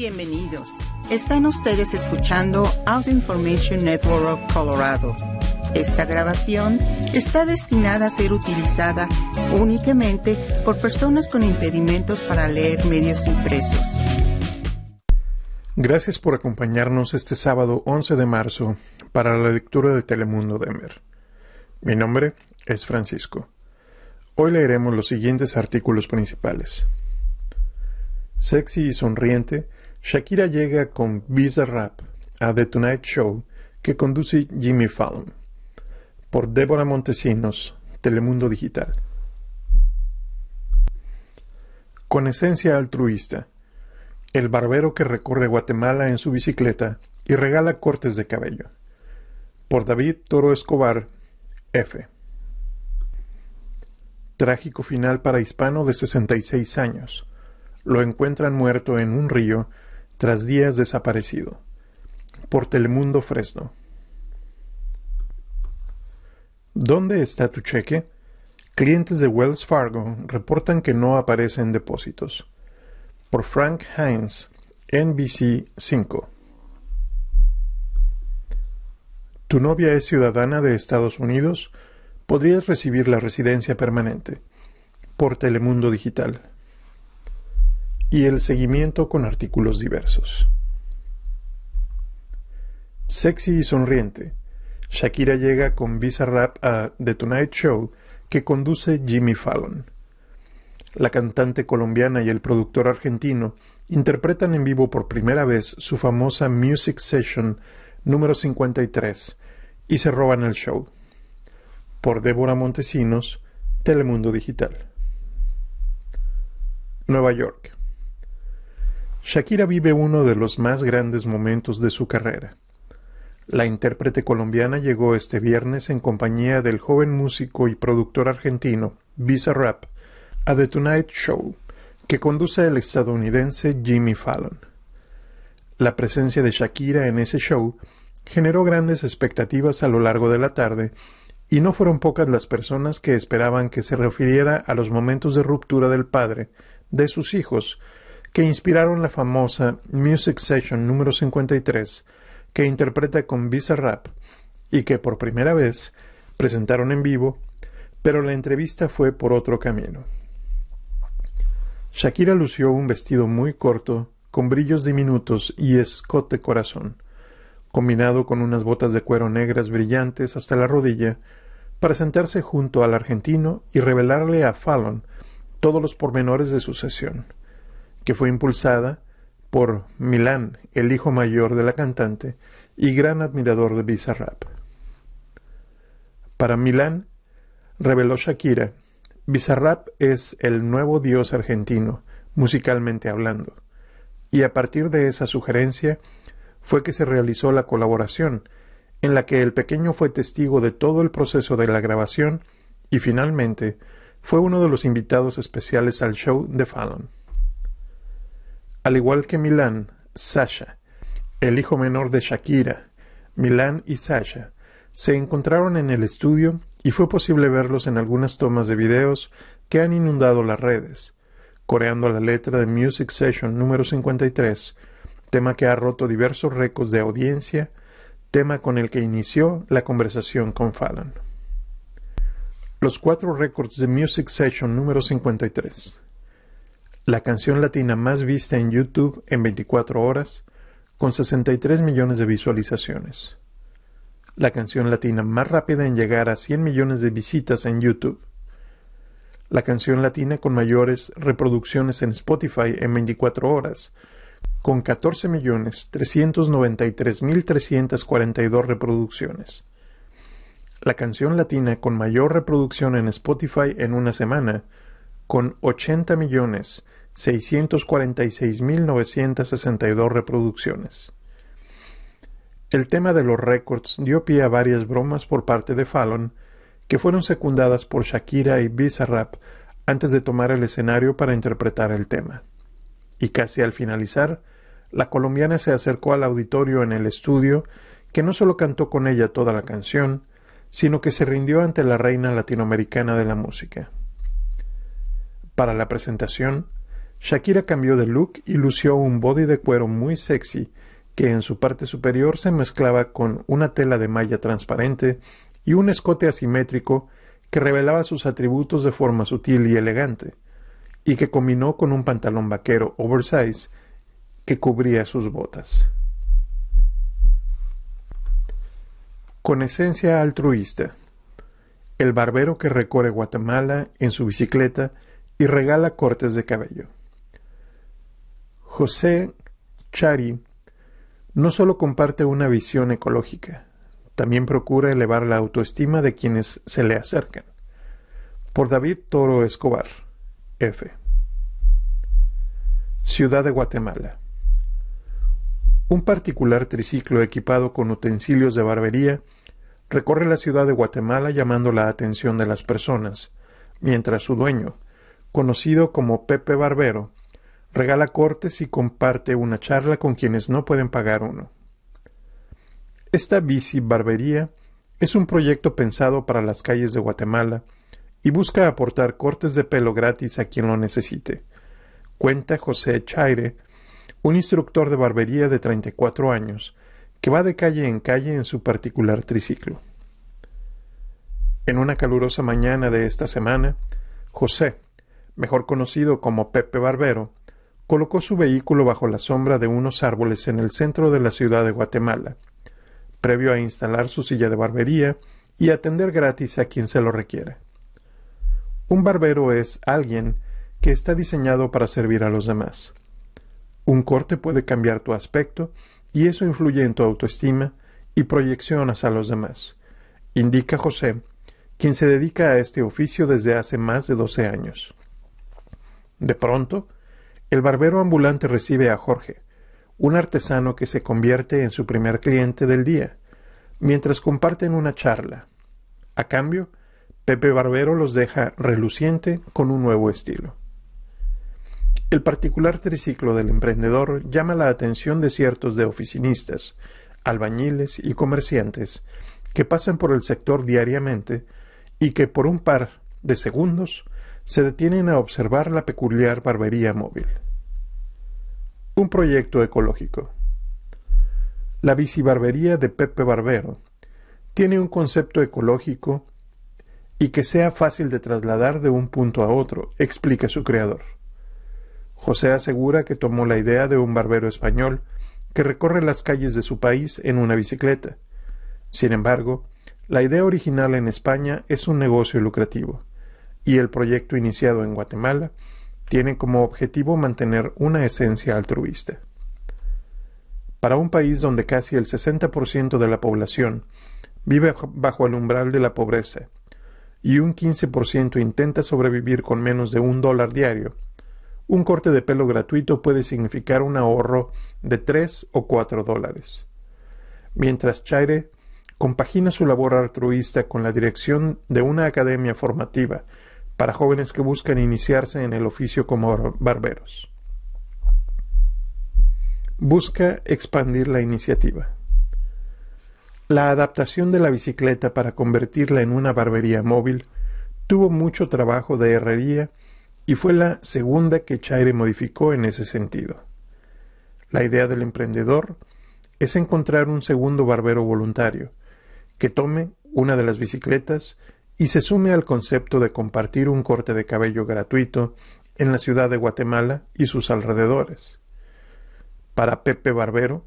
Bienvenidos. Están ustedes escuchando Audio Information Network of Colorado. Esta grabación está destinada a ser utilizada únicamente por personas con impedimentos para leer medios impresos. Gracias por acompañarnos este sábado 11 de marzo para la lectura de Telemundo Denver. Mi nombre es Francisco. Hoy leeremos los siguientes artículos principales. Sexy y sonriente, Shakira llega con Visa Rap a The Tonight Show que conduce Jimmy Fallon. Por Débora Montesinos, Telemundo Digital. Con esencia altruista, el barbero que recorre Guatemala en su bicicleta y regala cortes de cabello. Por David Toro Escobar, F. Trágico final para hispano de 66 años. Lo encuentran muerto en un río tras días desaparecido. Por Telemundo Fresno. ¿Dónde está tu cheque? Clientes de Wells Fargo reportan que no aparecen depósitos. Por Frank Hines, NBC 5. ¿Tu novia es ciudadana de Estados Unidos? Podrías recibir la residencia permanente. Por Telemundo Digital y el seguimiento con artículos diversos. Sexy y sonriente, Shakira llega con Visa Rap a The Tonight Show que conduce Jimmy Fallon. La cantante colombiana y el productor argentino interpretan en vivo por primera vez su famosa Music Session número 53 y se roban el show. Por Débora Montesinos, Telemundo Digital. Nueva York. Shakira vive uno de los más grandes momentos de su carrera. La intérprete colombiana llegó este viernes en compañía del joven músico y productor argentino Visa Rap a The Tonight Show, que conduce el estadounidense Jimmy Fallon. La presencia de Shakira en ese show generó grandes expectativas a lo largo de la tarde y no fueron pocas las personas que esperaban que se refiriera a los momentos de ruptura del padre de sus hijos que inspiraron la famosa Music Session número 53 que interpreta con Visa Rap y que por primera vez presentaron en vivo, pero la entrevista fue por otro camino. Shakira lució un vestido muy corto, con brillos diminutos y escote corazón, combinado con unas botas de cuero negras brillantes hasta la rodilla, para sentarse junto al argentino y revelarle a Fallon todos los pormenores de su sesión que fue impulsada por Milán, el hijo mayor de la cantante y gran admirador de Bizarrap. Para Milán, reveló Shakira, Bizarrap es el nuevo dios argentino, musicalmente hablando, y a partir de esa sugerencia fue que se realizó la colaboración, en la que el pequeño fue testigo de todo el proceso de la grabación y finalmente fue uno de los invitados especiales al show de Fallon. Al igual que Milán, Sasha, el hijo menor de Shakira, Milán y Sasha, se encontraron en el estudio y fue posible verlos en algunas tomas de videos que han inundado las redes, coreando la letra de Music Session número 53, tema que ha roto diversos récords de audiencia, tema con el que inició la conversación con Fallon. Los cuatro récords de Music Session número 53 la canción latina más vista en YouTube en 24 horas, con 63 millones de visualizaciones. La canción latina más rápida en llegar a 100 millones de visitas en YouTube. La canción latina con mayores reproducciones en Spotify en 24 horas, con 14 millones 393 mil 342 reproducciones. La canción latina con mayor reproducción en Spotify en una semana, con 80 millones 646.962 reproducciones. El tema de los récords dio pie a varias bromas por parte de Fallon, que fueron secundadas por Shakira y Bizarrap antes de tomar el escenario para interpretar el tema. Y casi al finalizar, la colombiana se acercó al auditorio en el estudio, que no solo cantó con ella toda la canción, sino que se rindió ante la reina latinoamericana de la música. Para la presentación, Shakira cambió de look y lució un body de cuero muy sexy que en su parte superior se mezclaba con una tela de malla transparente y un escote asimétrico que revelaba sus atributos de forma sutil y elegante, y que combinó con un pantalón vaquero oversize que cubría sus botas. Con esencia altruista, el barbero que recorre Guatemala en su bicicleta y regala cortes de cabello. José Chari no solo comparte una visión ecológica, también procura elevar la autoestima de quienes se le acercan. Por David Toro Escobar, F. Ciudad de Guatemala. Un particular triciclo equipado con utensilios de barbería recorre la ciudad de Guatemala llamando la atención de las personas, mientras su dueño, conocido como Pepe Barbero, regala cortes y comparte una charla con quienes no pueden pagar uno. Esta bici barbería es un proyecto pensado para las calles de Guatemala y busca aportar cortes de pelo gratis a quien lo necesite. Cuenta José Chaire, un instructor de barbería de 34 años, que va de calle en calle en su particular triciclo. En una calurosa mañana de esta semana, José, mejor conocido como Pepe Barbero, colocó su vehículo bajo la sombra de unos árboles en el centro de la ciudad de Guatemala, previo a instalar su silla de barbería y atender gratis a quien se lo requiera. Un barbero es alguien que está diseñado para servir a los demás. Un corte puede cambiar tu aspecto y eso influye en tu autoestima y proyeccionas a los demás, indica José, quien se dedica a este oficio desde hace más de doce años. De pronto, el barbero ambulante recibe a Jorge, un artesano que se convierte en su primer cliente del día, mientras comparten una charla. A cambio, Pepe Barbero los deja reluciente con un nuevo estilo. El particular triciclo del emprendedor llama la atención de ciertos de oficinistas, albañiles y comerciantes que pasan por el sector diariamente y que por un par de segundos se detienen a observar la peculiar barbería móvil. Un proyecto ecológico. La bicibarbería de Pepe Barbero tiene un concepto ecológico y que sea fácil de trasladar de un punto a otro, explica su creador. José asegura que tomó la idea de un barbero español que recorre las calles de su país en una bicicleta. Sin embargo, la idea original en España es un negocio lucrativo y el proyecto iniciado en Guatemala tiene como objetivo mantener una esencia altruista. Para un país donde casi el 60% de la población vive bajo el umbral de la pobreza y un 15% intenta sobrevivir con menos de un dólar diario, un corte de pelo gratuito puede significar un ahorro de 3 o 4 dólares. Mientras Chaire compagina su labor altruista con la dirección de una academia formativa para jóvenes que buscan iniciarse en el oficio como barberos. Busca expandir la iniciativa. La adaptación de la bicicleta para convertirla en una barbería móvil tuvo mucho trabajo de herrería y fue la segunda que Chaire modificó en ese sentido. La idea del emprendedor es encontrar un segundo barbero voluntario que tome una de las bicicletas y se sume al concepto de compartir un corte de cabello gratuito en la ciudad de Guatemala y sus alrededores. Para Pepe Barbero,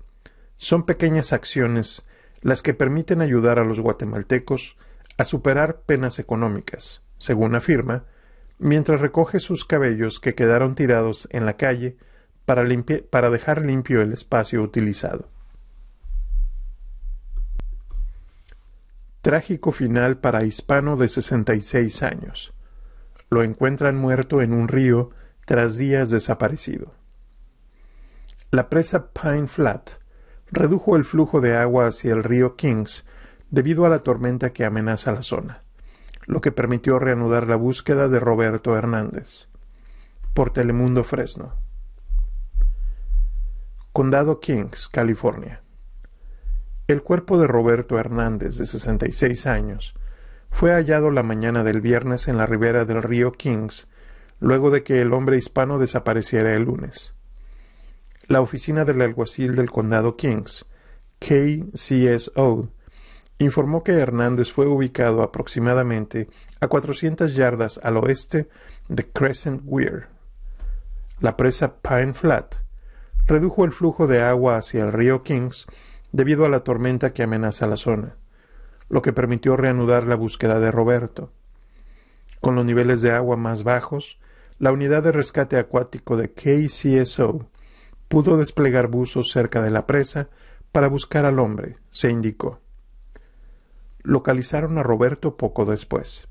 son pequeñas acciones las que permiten ayudar a los guatemaltecos a superar penas económicas, según afirma, mientras recoge sus cabellos que quedaron tirados en la calle para, para dejar limpio el espacio utilizado. Trágico final para hispano de 66 años. Lo encuentran muerto en un río tras días desaparecido. La presa Pine Flat redujo el flujo de agua hacia el río Kings debido a la tormenta que amenaza la zona, lo que permitió reanudar la búsqueda de Roberto Hernández. Por Telemundo Fresno. Condado Kings, California. El cuerpo de Roberto Hernández, de 66 años, fue hallado la mañana del viernes en la ribera del río Kings, luego de que el hombre hispano desapareciera el lunes. La oficina del alguacil del condado Kings, KCSO, informó que Hernández fue ubicado aproximadamente a 400 yardas al oeste de Crescent Weir. La presa Pine Flat redujo el flujo de agua hacia el río Kings debido a la tormenta que amenaza la zona, lo que permitió reanudar la búsqueda de Roberto. Con los niveles de agua más bajos, la unidad de rescate acuático de KCSO pudo desplegar buzos cerca de la presa para buscar al hombre, se indicó. Localizaron a Roberto poco después.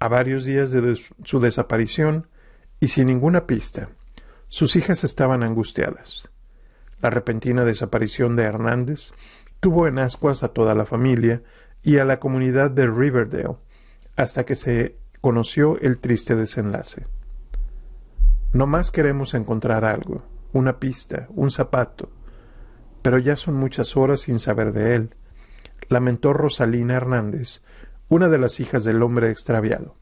A varios días de su desaparición y sin ninguna pista, sus hijas estaban angustiadas. La repentina desaparición de Hernández tuvo en ascuas a toda la familia y a la comunidad de Riverdale, hasta que se conoció el triste desenlace. No más queremos encontrar algo, una pista, un zapato, pero ya son muchas horas sin saber de él, lamentó Rosalina Hernández, una de las hijas del hombre extraviado.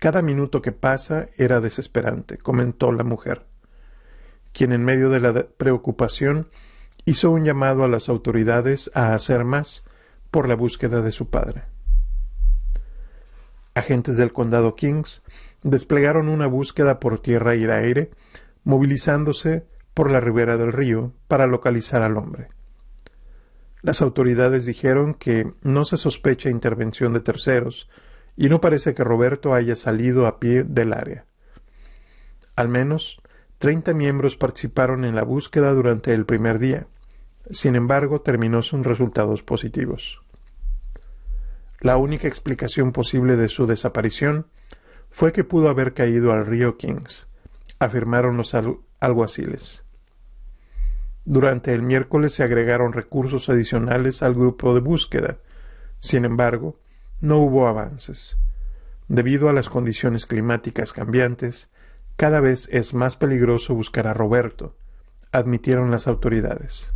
Cada minuto que pasa era desesperante, comentó la mujer, quien en medio de la preocupación hizo un llamado a las autoridades a hacer más por la búsqueda de su padre. Agentes del condado Kings desplegaron una búsqueda por tierra y aire, movilizándose por la ribera del río para localizar al hombre. Las autoridades dijeron que no se sospecha intervención de terceros, y no parece que Roberto haya salido a pie del área. Al menos treinta miembros participaron en la búsqueda durante el primer día. Sin embargo, terminó sin resultados positivos. La única explicación posible de su desaparición fue que pudo haber caído al río Kings, afirmaron los alguaciles. Durante el miércoles se agregaron recursos adicionales al grupo de búsqueda. Sin embargo, no hubo avances. Debido a las condiciones climáticas cambiantes, cada vez es más peligroso buscar a Roberto, admitieron las autoridades.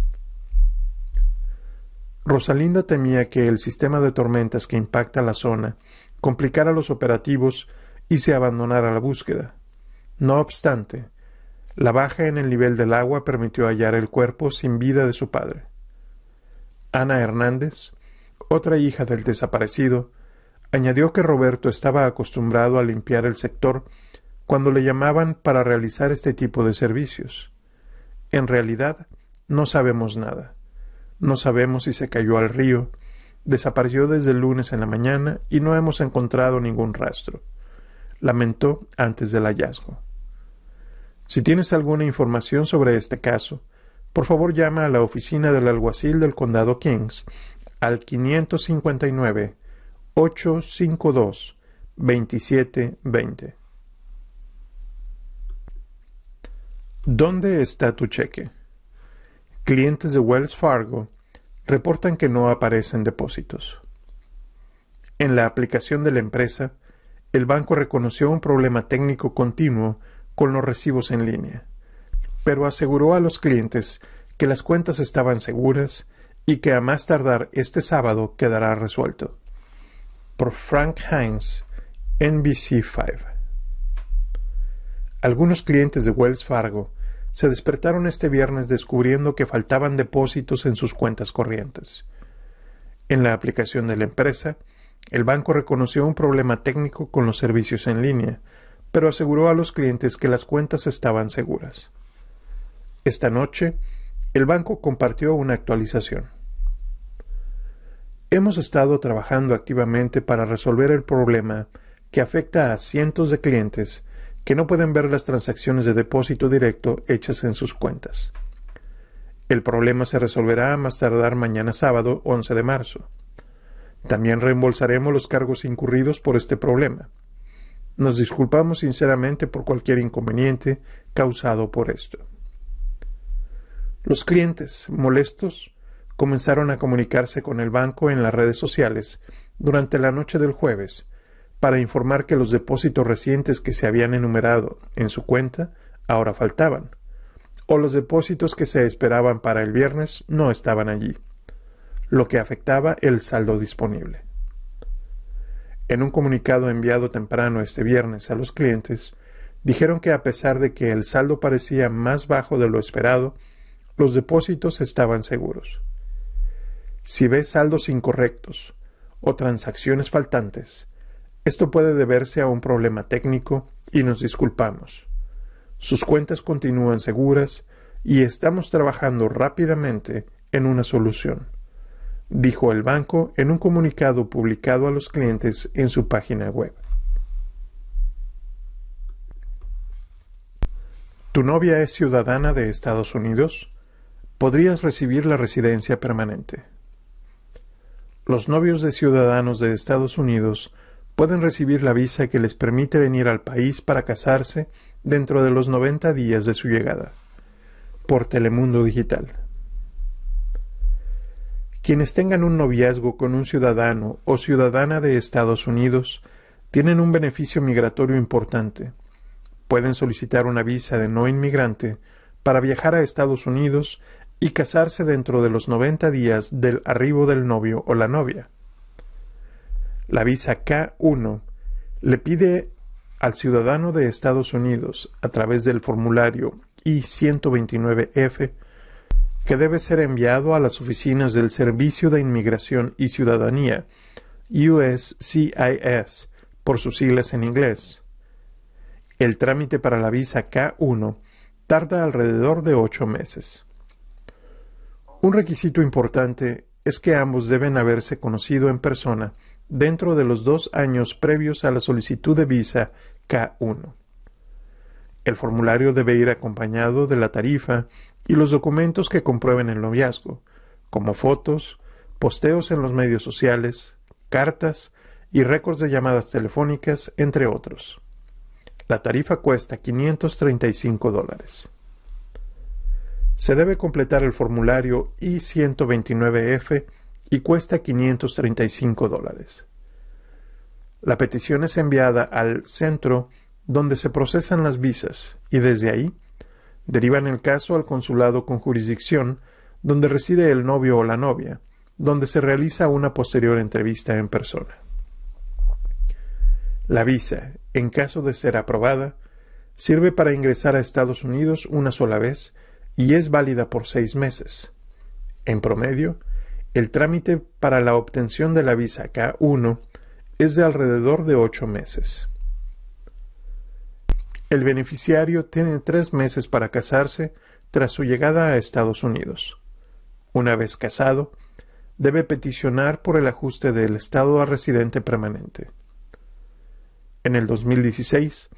Rosalinda temía que el sistema de tormentas que impacta la zona complicara los operativos y se abandonara la búsqueda. No obstante, la baja en el nivel del agua permitió hallar el cuerpo sin vida de su padre. Ana Hernández, otra hija del desaparecido, añadió que Roberto estaba acostumbrado a limpiar el sector cuando le llamaban para realizar este tipo de servicios. En realidad, no sabemos nada. No sabemos si se cayó al río, desapareció desde el lunes en la mañana y no hemos encontrado ningún rastro. Lamentó antes del hallazgo. Si tienes alguna información sobre este caso, por favor llama a la oficina del alguacil del condado Kings al 559 852 2720. ¿Dónde está tu cheque? Clientes de Wells Fargo reportan que no aparecen depósitos. En la aplicación de la empresa, el banco reconoció un problema técnico continuo con los recibos en línea, pero aseguró a los clientes que las cuentas estaban seguras y que a más tardar este sábado quedará resuelto. Por Frank Hines, NBC5. Algunos clientes de Wells Fargo se despertaron este viernes descubriendo que faltaban depósitos en sus cuentas corrientes. En la aplicación de la empresa, el banco reconoció un problema técnico con los servicios en línea, pero aseguró a los clientes que las cuentas estaban seguras. Esta noche, el banco compartió una actualización. Hemos estado trabajando activamente para resolver el problema que afecta a cientos de clientes que no pueden ver las transacciones de depósito directo hechas en sus cuentas. El problema se resolverá a más tardar mañana sábado 11 de marzo. También reembolsaremos los cargos incurridos por este problema. Nos disculpamos sinceramente por cualquier inconveniente causado por esto. Los clientes, molestos, comenzaron a comunicarse con el banco en las redes sociales durante la noche del jueves para informar que los depósitos recientes que se habían enumerado en su cuenta ahora faltaban, o los depósitos que se esperaban para el viernes no estaban allí, lo que afectaba el saldo disponible. En un comunicado enviado temprano este viernes a los clientes, dijeron que a pesar de que el saldo parecía más bajo de lo esperado, los depósitos estaban seguros. Si ves saldos incorrectos o transacciones faltantes, esto puede deberse a un problema técnico y nos disculpamos. Sus cuentas continúan seguras y estamos trabajando rápidamente en una solución dijo el banco en un comunicado publicado a los clientes en su página web. ¿Tu novia es ciudadana de Estados Unidos? Podrías recibir la residencia permanente. Los novios de ciudadanos de Estados Unidos pueden recibir la visa que les permite venir al país para casarse dentro de los 90 días de su llegada, por Telemundo Digital. Quienes tengan un noviazgo con un ciudadano o ciudadana de Estados Unidos tienen un beneficio migratorio importante. Pueden solicitar una visa de no inmigrante para viajar a Estados Unidos y casarse dentro de los 90 días del arribo del novio o la novia. La visa K1 le pide al ciudadano de Estados Unidos, a través del formulario I-129F, que debe ser enviado a las oficinas del Servicio de Inmigración y Ciudadanía, USCIS, por sus siglas en inglés. El trámite para la visa K1 tarda alrededor de ocho meses. Un requisito importante es que ambos deben haberse conocido en persona dentro de los dos años previos a la solicitud de visa K1. El formulario debe ir acompañado de la tarifa y los documentos que comprueben el noviazgo, como fotos, posteos en los medios sociales, cartas y récords de llamadas telefónicas, entre otros. La tarifa cuesta 535 dólares. Se debe completar el formulario I-129F y cuesta 535 dólares. La petición es enviada al centro donde se procesan las visas y desde ahí Derivan el caso al consulado con jurisdicción donde reside el novio o la novia, donde se realiza una posterior entrevista en persona. La visa, en caso de ser aprobada, sirve para ingresar a Estados Unidos una sola vez y es válida por seis meses. En promedio, el trámite para la obtención de la visa K1 es de alrededor de ocho meses. El beneficiario tiene tres meses para casarse tras su llegada a Estados Unidos. Una vez casado, debe peticionar por el ajuste del estado a residente permanente. En el 2016,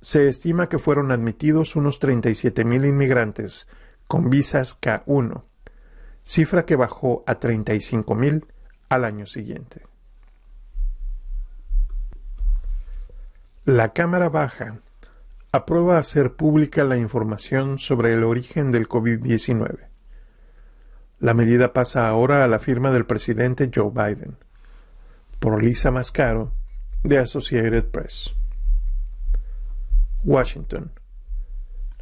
se estima que fueron admitidos unos 37.000 inmigrantes con visas K1, cifra que bajó a 35.000 al año siguiente. La Cámara Baja aprueba hacer pública la información sobre el origen del COVID-19. La medida pasa ahora a la firma del presidente Joe Biden. Por Lisa Mascaro, de Associated Press. Washington.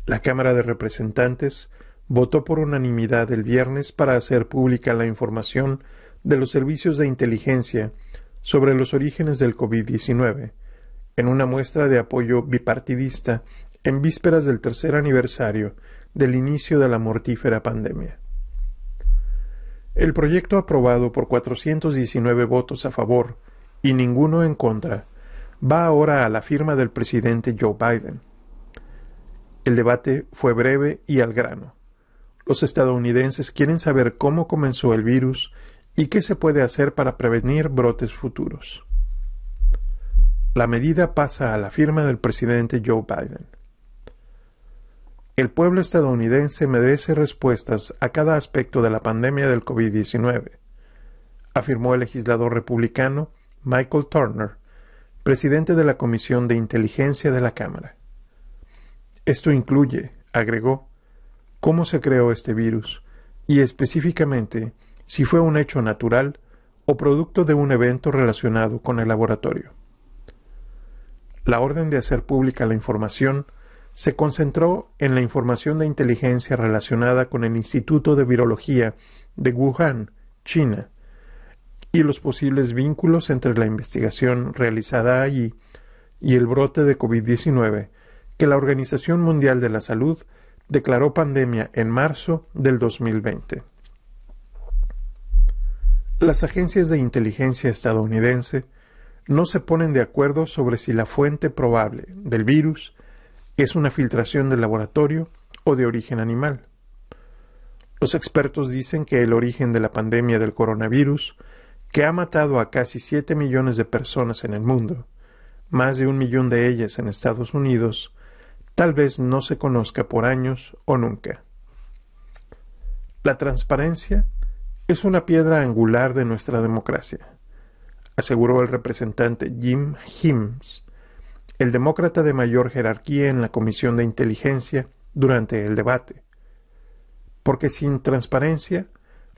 La Cámara de Representantes votó por unanimidad el viernes para hacer pública la información de los servicios de inteligencia sobre los orígenes del COVID-19 en una muestra de apoyo bipartidista en vísperas del tercer aniversario del inicio de la mortífera pandemia. El proyecto aprobado por 419 votos a favor y ninguno en contra va ahora a la firma del presidente Joe Biden. El debate fue breve y al grano. Los estadounidenses quieren saber cómo comenzó el virus y qué se puede hacer para prevenir brotes futuros. La medida pasa a la firma del presidente Joe Biden. El pueblo estadounidense merece respuestas a cada aspecto de la pandemia del COVID-19, afirmó el legislador republicano Michael Turner, presidente de la Comisión de Inteligencia de la Cámara. Esto incluye, agregó, cómo se creó este virus y específicamente si fue un hecho natural o producto de un evento relacionado con el laboratorio. La orden de hacer pública la información se concentró en la información de inteligencia relacionada con el Instituto de Virología de Wuhan, China, y los posibles vínculos entre la investigación realizada allí y el brote de COVID-19 que la Organización Mundial de la Salud declaró pandemia en marzo del 2020. Las agencias de inteligencia estadounidense no se ponen de acuerdo sobre si la fuente probable del virus es una filtración del laboratorio o de origen animal. Los expertos dicen que el origen de la pandemia del coronavirus, que ha matado a casi 7 millones de personas en el mundo, más de un millón de ellas en Estados Unidos, tal vez no se conozca por años o nunca. La transparencia es una piedra angular de nuestra democracia, aseguró el representante Jim Hims, el demócrata de mayor jerarquía en la Comisión de Inteligencia durante el debate. Porque sin transparencia,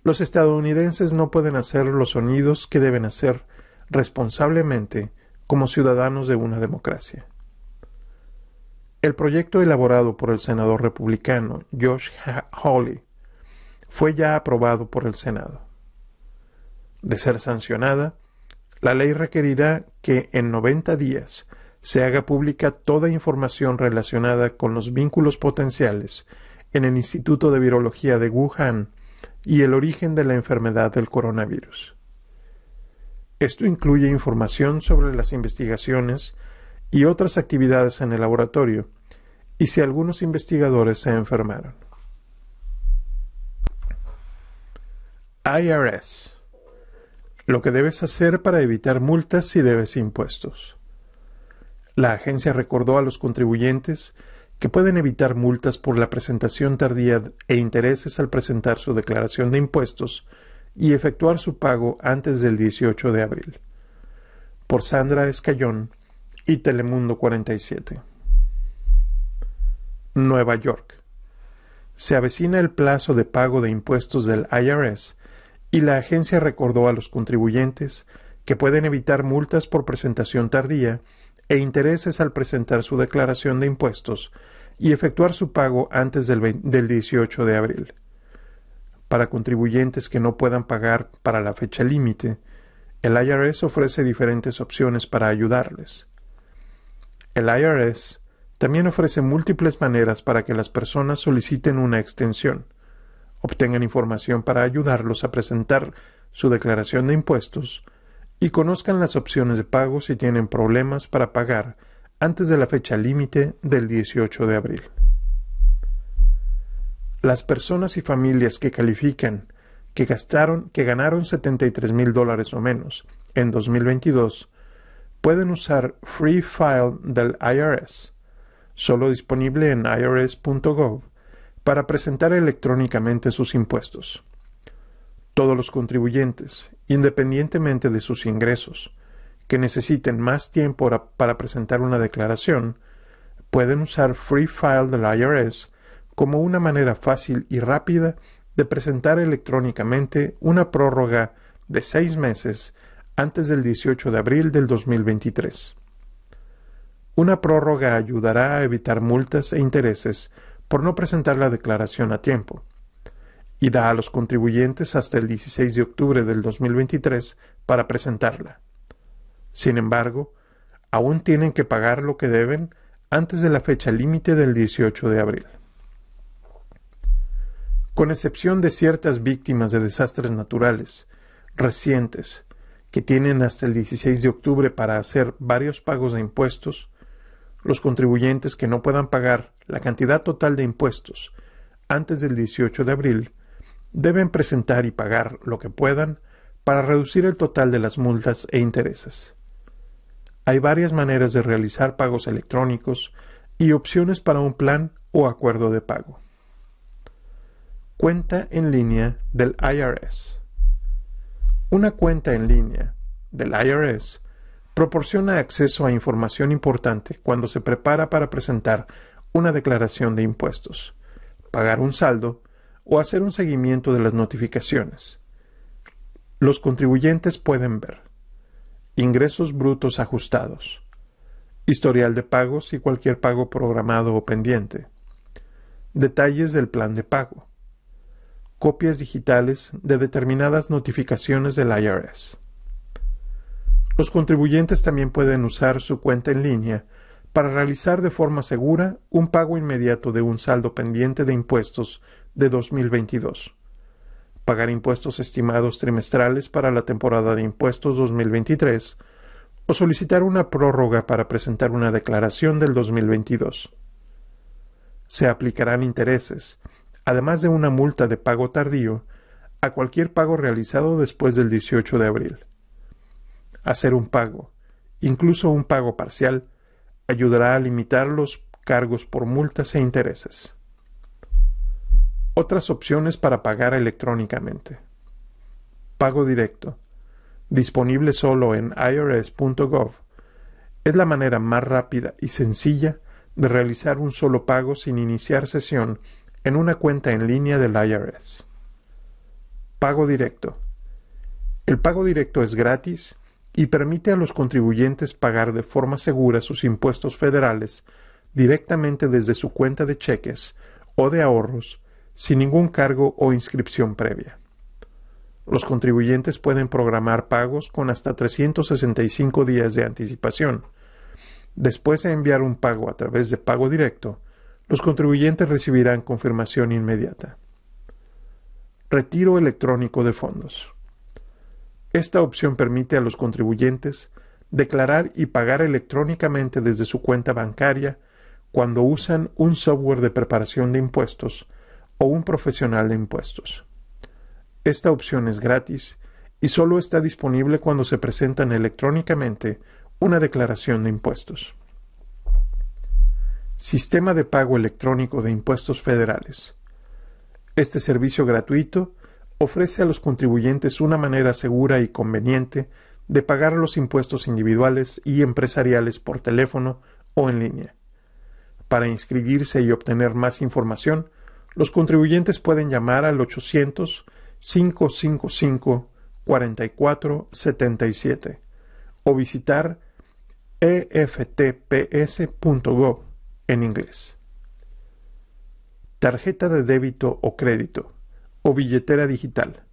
los estadounidenses no pueden hacer los sonidos que deben hacer responsablemente como ciudadanos de una democracia. El proyecto elaborado por el senador republicano Josh Hawley fue ya aprobado por el Senado. De ser sancionada, la ley requerirá que en 90 días se haga pública toda información relacionada con los vínculos potenciales en el Instituto de Virología de Wuhan y el origen de la enfermedad del coronavirus. Esto incluye información sobre las investigaciones y otras actividades en el laboratorio, y si algunos investigadores se enfermaron. IRS. Lo que debes hacer para evitar multas si debes impuestos. La agencia recordó a los contribuyentes que pueden evitar multas por la presentación tardía e intereses al presentar su declaración de impuestos y efectuar su pago antes del 18 de abril. Por Sandra Escayón, y Telemundo 47. Nueva York. Se avecina el plazo de pago de impuestos del IRS y la agencia recordó a los contribuyentes que pueden evitar multas por presentación tardía e intereses al presentar su declaración de impuestos y efectuar su pago antes del, del 18 de abril. Para contribuyentes que no puedan pagar para la fecha límite, el IRS ofrece diferentes opciones para ayudarles. El IRS también ofrece múltiples maneras para que las personas soliciten una extensión, obtengan información para ayudarlos a presentar su declaración de impuestos y conozcan las opciones de pago si tienen problemas para pagar antes de la fecha límite del 18 de abril. Las personas y familias que califican que gastaron, que ganaron 73 mil dólares o menos en 2022 pueden usar Free File del IRS, solo disponible en irs.gov, para presentar electrónicamente sus impuestos. Todos los contribuyentes, independientemente de sus ingresos, que necesiten más tiempo para presentar una declaración, pueden usar Free File del IRS como una manera fácil y rápida de presentar electrónicamente una prórroga de seis meses antes del 18 de abril del 2023. Una prórroga ayudará a evitar multas e intereses por no presentar la declaración a tiempo y da a los contribuyentes hasta el 16 de octubre del 2023 para presentarla. Sin embargo, aún tienen que pagar lo que deben antes de la fecha límite del 18 de abril. Con excepción de ciertas víctimas de desastres naturales recientes que tienen hasta el 16 de octubre para hacer varios pagos de impuestos, los contribuyentes que no puedan pagar la cantidad total de impuestos antes del 18 de abril deben presentar y pagar lo que puedan para reducir el total de las multas e intereses. Hay varias maneras de realizar pagos electrónicos y opciones para un plan o acuerdo de pago. Cuenta en línea del IRS. Una cuenta en línea del IRS proporciona acceso a información importante cuando se prepara para presentar una declaración de impuestos, pagar un saldo o hacer un seguimiento de las notificaciones. Los contribuyentes pueden ver ingresos brutos ajustados, historial de pagos y cualquier pago programado o pendiente, detalles del plan de pago, copias digitales de determinadas notificaciones del IRS. Los contribuyentes también pueden usar su cuenta en línea para realizar de forma segura un pago inmediato de un saldo pendiente de impuestos de 2022, pagar impuestos estimados trimestrales para la temporada de impuestos 2023 o solicitar una prórroga para presentar una declaración del 2022. Se aplicarán intereses, además de una multa de pago tardío, a cualquier pago realizado después del 18 de abril. Hacer un pago, incluso un pago parcial, ayudará a limitar los cargos por multas e intereses. Otras opciones para pagar electrónicamente. Pago directo, disponible solo en irs.gov, es la manera más rápida y sencilla de realizar un solo pago sin iniciar sesión en una cuenta en línea del IRS. Pago directo. El pago directo es gratis y permite a los contribuyentes pagar de forma segura sus impuestos federales directamente desde su cuenta de cheques o de ahorros sin ningún cargo o inscripción previa. Los contribuyentes pueden programar pagos con hasta 365 días de anticipación. Después de enviar un pago a través de pago directo, los contribuyentes recibirán confirmación inmediata. Retiro electrónico de fondos. Esta opción permite a los contribuyentes declarar y pagar electrónicamente desde su cuenta bancaria cuando usan un software de preparación de impuestos o un profesional de impuestos. Esta opción es gratis y solo está disponible cuando se presentan electrónicamente una declaración de impuestos. Sistema de pago electrónico de impuestos federales. Este servicio gratuito ofrece a los contribuyentes una manera segura y conveniente de pagar los impuestos individuales y empresariales por teléfono o en línea. Para inscribirse y obtener más información, los contribuyentes pueden llamar al 800-555-4477 o visitar eftps.gov en inglés. Tarjeta de débito o crédito o billetera digital.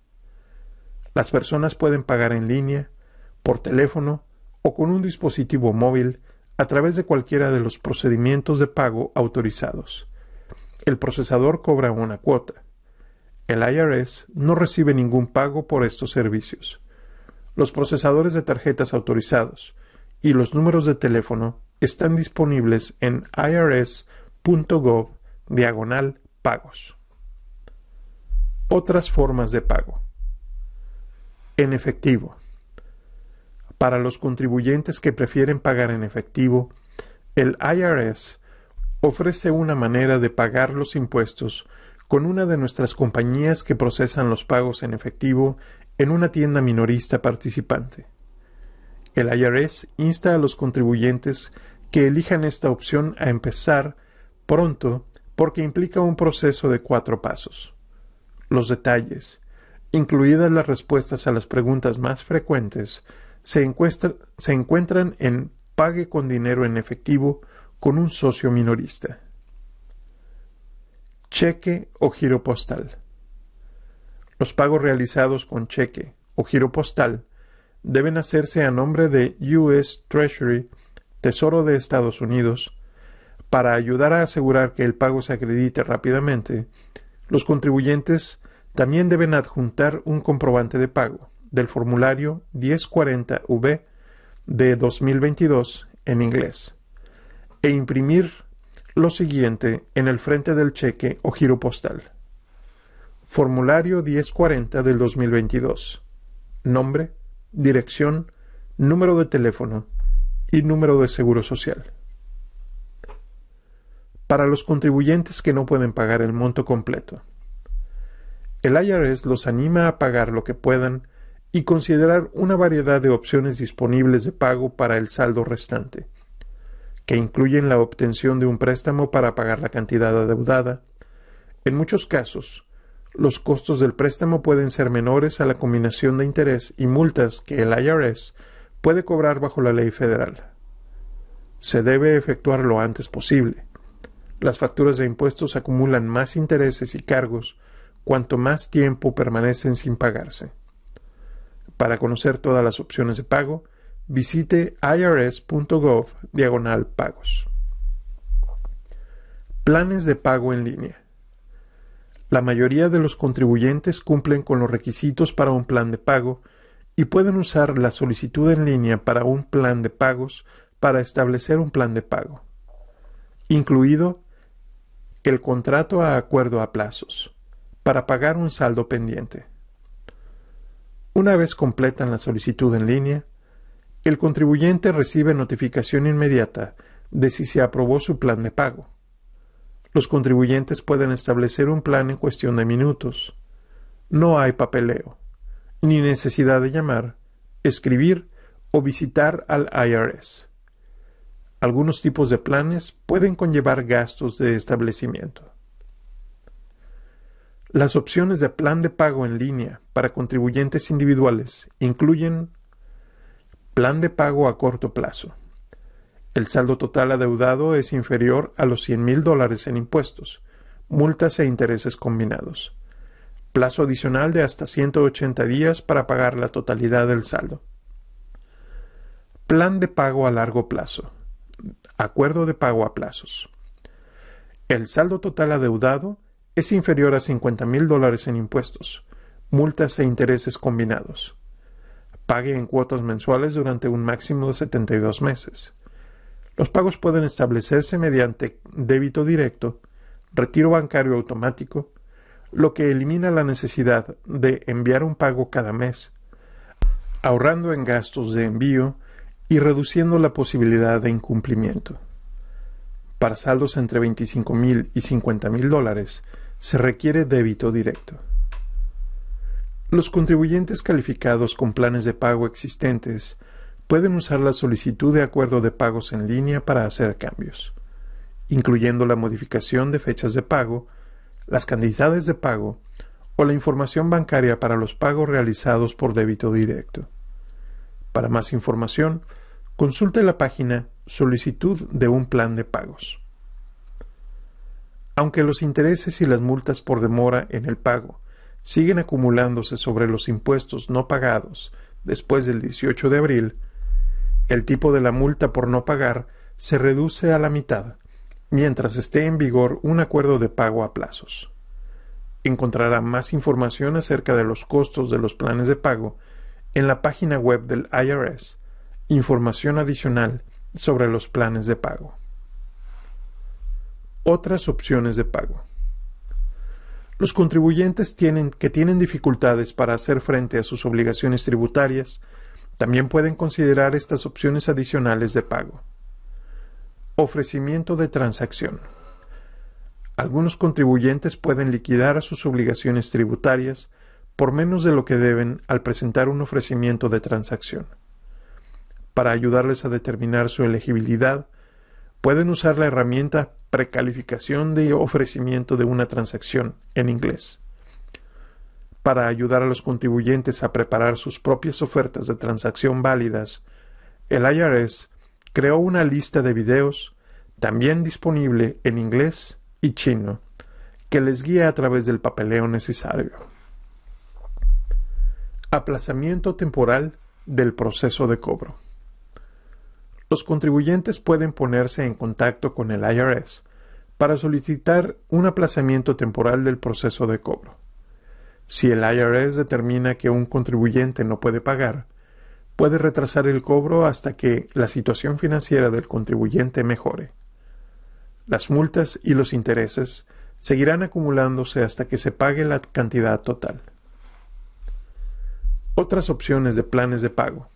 Las personas pueden pagar en línea, por teléfono o con un dispositivo móvil a través de cualquiera de los procedimientos de pago autorizados. El procesador cobra una cuota. El IRS no recibe ningún pago por estos servicios. Los procesadores de tarjetas autorizados y los números de teléfono están disponibles en irs.gov diagonal pagos. Otras formas de pago. En efectivo. Para los contribuyentes que prefieren pagar en efectivo, el IRS ofrece una manera de pagar los impuestos con una de nuestras compañías que procesan los pagos en efectivo en una tienda minorista participante. El IRS insta a los contribuyentes que elijan esta opción a empezar pronto porque implica un proceso de cuatro pasos los detalles, incluidas las respuestas a las preguntas más frecuentes, se, encuentran en Pague con dinero en efectivo con un socio minorista. Cheque o giro postal. Los pagos realizados con cheque o giro postal deben hacerse a nombre de U.S. Treasury, Tesoro de Estados Unidos, para ayudar a asegurar que el pago se acredite rápidamente los contribuyentes también deben adjuntar un comprobante de pago del formulario 1040V de 2022 en inglés e imprimir lo siguiente en el frente del cheque o giro postal. Formulario 1040 del 2022. Nombre, dirección, número de teléfono y número de seguro social. Para los contribuyentes que no pueden pagar el monto completo. El IRS los anima a pagar lo que puedan y considerar una variedad de opciones disponibles de pago para el saldo restante, que incluyen la obtención de un préstamo para pagar la cantidad adeudada. En muchos casos, los costos del préstamo pueden ser menores a la combinación de interés y multas que el IRS puede cobrar bajo la ley federal. Se debe efectuar lo antes posible las facturas de impuestos acumulan más intereses y cargos cuanto más tiempo permanecen sin pagarse. Para conocer todas las opciones de pago, visite irs.gov diagonal pagos. Planes de pago en línea. La mayoría de los contribuyentes cumplen con los requisitos para un plan de pago y pueden usar la solicitud en línea para un plan de pagos para establecer un plan de pago, incluido el contrato a acuerdo a plazos, para pagar un saldo pendiente. Una vez completan la solicitud en línea, el contribuyente recibe notificación inmediata de si se aprobó su plan de pago. Los contribuyentes pueden establecer un plan en cuestión de minutos. No hay papeleo, ni necesidad de llamar, escribir o visitar al IRS. Algunos tipos de planes pueden conllevar gastos de establecimiento. Las opciones de plan de pago en línea para contribuyentes individuales incluyen plan de pago a corto plazo, el saldo total adeudado es inferior a los 100 mil dólares en impuestos, multas e intereses combinados. Plazo adicional de hasta 180 días para pagar la totalidad del saldo. Plan de pago a largo plazo. Acuerdo de pago a plazos. El saldo total adeudado es inferior a 50 mil dólares en impuestos, multas e intereses combinados. Pague en cuotas mensuales durante un máximo de 72 meses. Los pagos pueden establecerse mediante débito directo, retiro bancario automático, lo que elimina la necesidad de enviar un pago cada mes, ahorrando en gastos de envío y reduciendo la posibilidad de incumplimiento. Para saldos entre 25 mil y 50 mil dólares se requiere débito directo. Los contribuyentes calificados con planes de pago existentes pueden usar la solicitud de acuerdo de pagos en línea para hacer cambios, incluyendo la modificación de fechas de pago, las cantidades de pago o la información bancaria para los pagos realizados por débito directo. Para más información, consulte la página Solicitud de un plan de pagos. Aunque los intereses y las multas por demora en el pago siguen acumulándose sobre los impuestos no pagados después del 18 de abril, el tipo de la multa por no pagar se reduce a la mitad, mientras esté en vigor un acuerdo de pago a plazos. Encontrará más información acerca de los costos de los planes de pago en la página web del IRS, información adicional sobre los planes de pago. Otras opciones de pago. Los contribuyentes que tienen dificultades para hacer frente a sus obligaciones tributarias también pueden considerar estas opciones adicionales de pago. Ofrecimiento de transacción. Algunos contribuyentes pueden liquidar a sus obligaciones tributarias por menos de lo que deben al presentar un ofrecimiento de transacción. Para ayudarles a determinar su elegibilidad, pueden usar la herramienta precalificación de ofrecimiento de una transacción en inglés para ayudar a los contribuyentes a preparar sus propias ofertas de transacción válidas, el IRS creó una lista de videos, también disponible en inglés y chino, que les guía a través del papeleo necesario. Aplazamiento temporal del proceso de cobro. Los contribuyentes pueden ponerse en contacto con el IRS para solicitar un aplazamiento temporal del proceso de cobro. Si el IRS determina que un contribuyente no puede pagar, puede retrasar el cobro hasta que la situación financiera del contribuyente mejore. Las multas y los intereses seguirán acumulándose hasta que se pague la cantidad total. Otras opciones de planes de pago.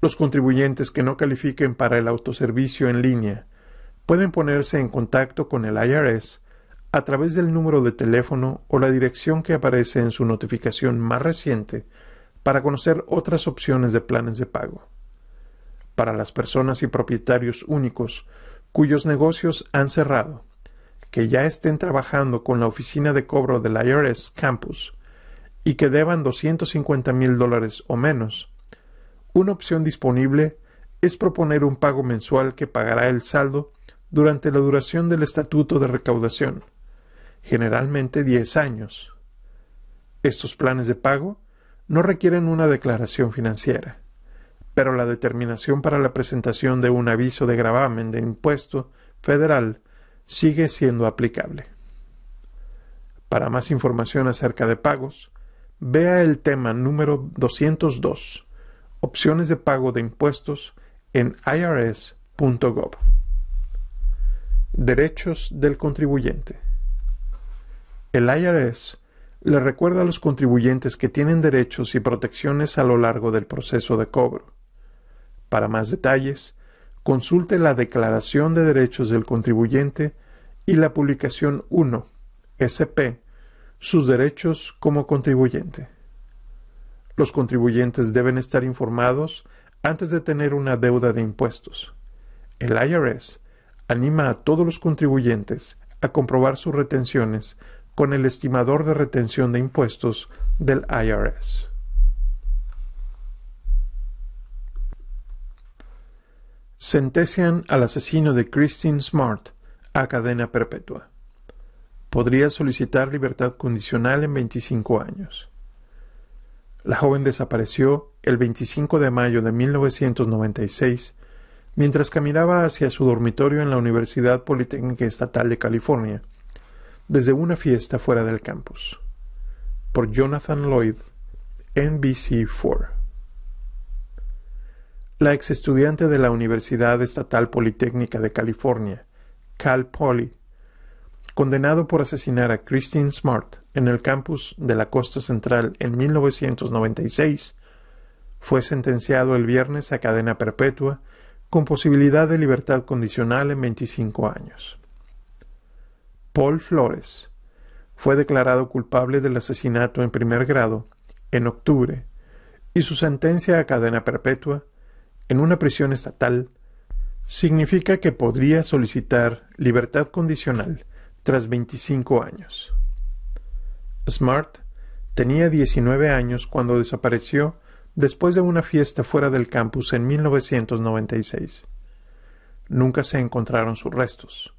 Los contribuyentes que no califiquen para el autoservicio en línea pueden ponerse en contacto con el IRS a través del número de teléfono o la dirección que aparece en su notificación más reciente para conocer otras opciones de planes de pago. Para las personas y propietarios únicos cuyos negocios han cerrado, que ya estén trabajando con la oficina de cobro del IRS Campus y que deban 250 mil dólares o menos, una opción disponible es proponer un pago mensual que pagará el saldo durante la duración del estatuto de recaudación generalmente 10 años. Estos planes de pago no requieren una declaración financiera, pero la determinación para la presentación de un aviso de gravamen de impuesto federal sigue siendo aplicable. Para más información acerca de pagos, vea el tema número 202, opciones de pago de impuestos en irs.gov. Derechos del contribuyente. El IRS le recuerda a los contribuyentes que tienen derechos y protecciones a lo largo del proceso de cobro. Para más detalles, consulte la Declaración de Derechos del Contribuyente y la publicación 1, SP, sus derechos como contribuyente. Los contribuyentes deben estar informados antes de tener una deuda de impuestos. El IRS anima a todos los contribuyentes a comprobar sus retenciones con el estimador de retención de impuestos del IRS. Sentencian al asesino de Christine Smart a cadena perpetua. Podría solicitar libertad condicional en 25 años. La joven desapareció el 25 de mayo de 1996 mientras caminaba hacia su dormitorio en la Universidad Politécnica Estatal de California, desde una fiesta fuera del campus. Por Jonathan Lloyd, NBC4. La ex estudiante de la Universidad Estatal Politécnica de California, Cal Poly, condenado por asesinar a Christine Smart en el campus de la costa central en 1996, fue sentenciado el viernes a cadena perpetua con posibilidad de libertad condicional en 25 años. Paul Flores fue declarado culpable del asesinato en primer grado en octubre y su sentencia a cadena perpetua en una prisión estatal significa que podría solicitar libertad condicional tras 25 años. Smart tenía 19 años cuando desapareció después de una fiesta fuera del campus en 1996. Nunca se encontraron sus restos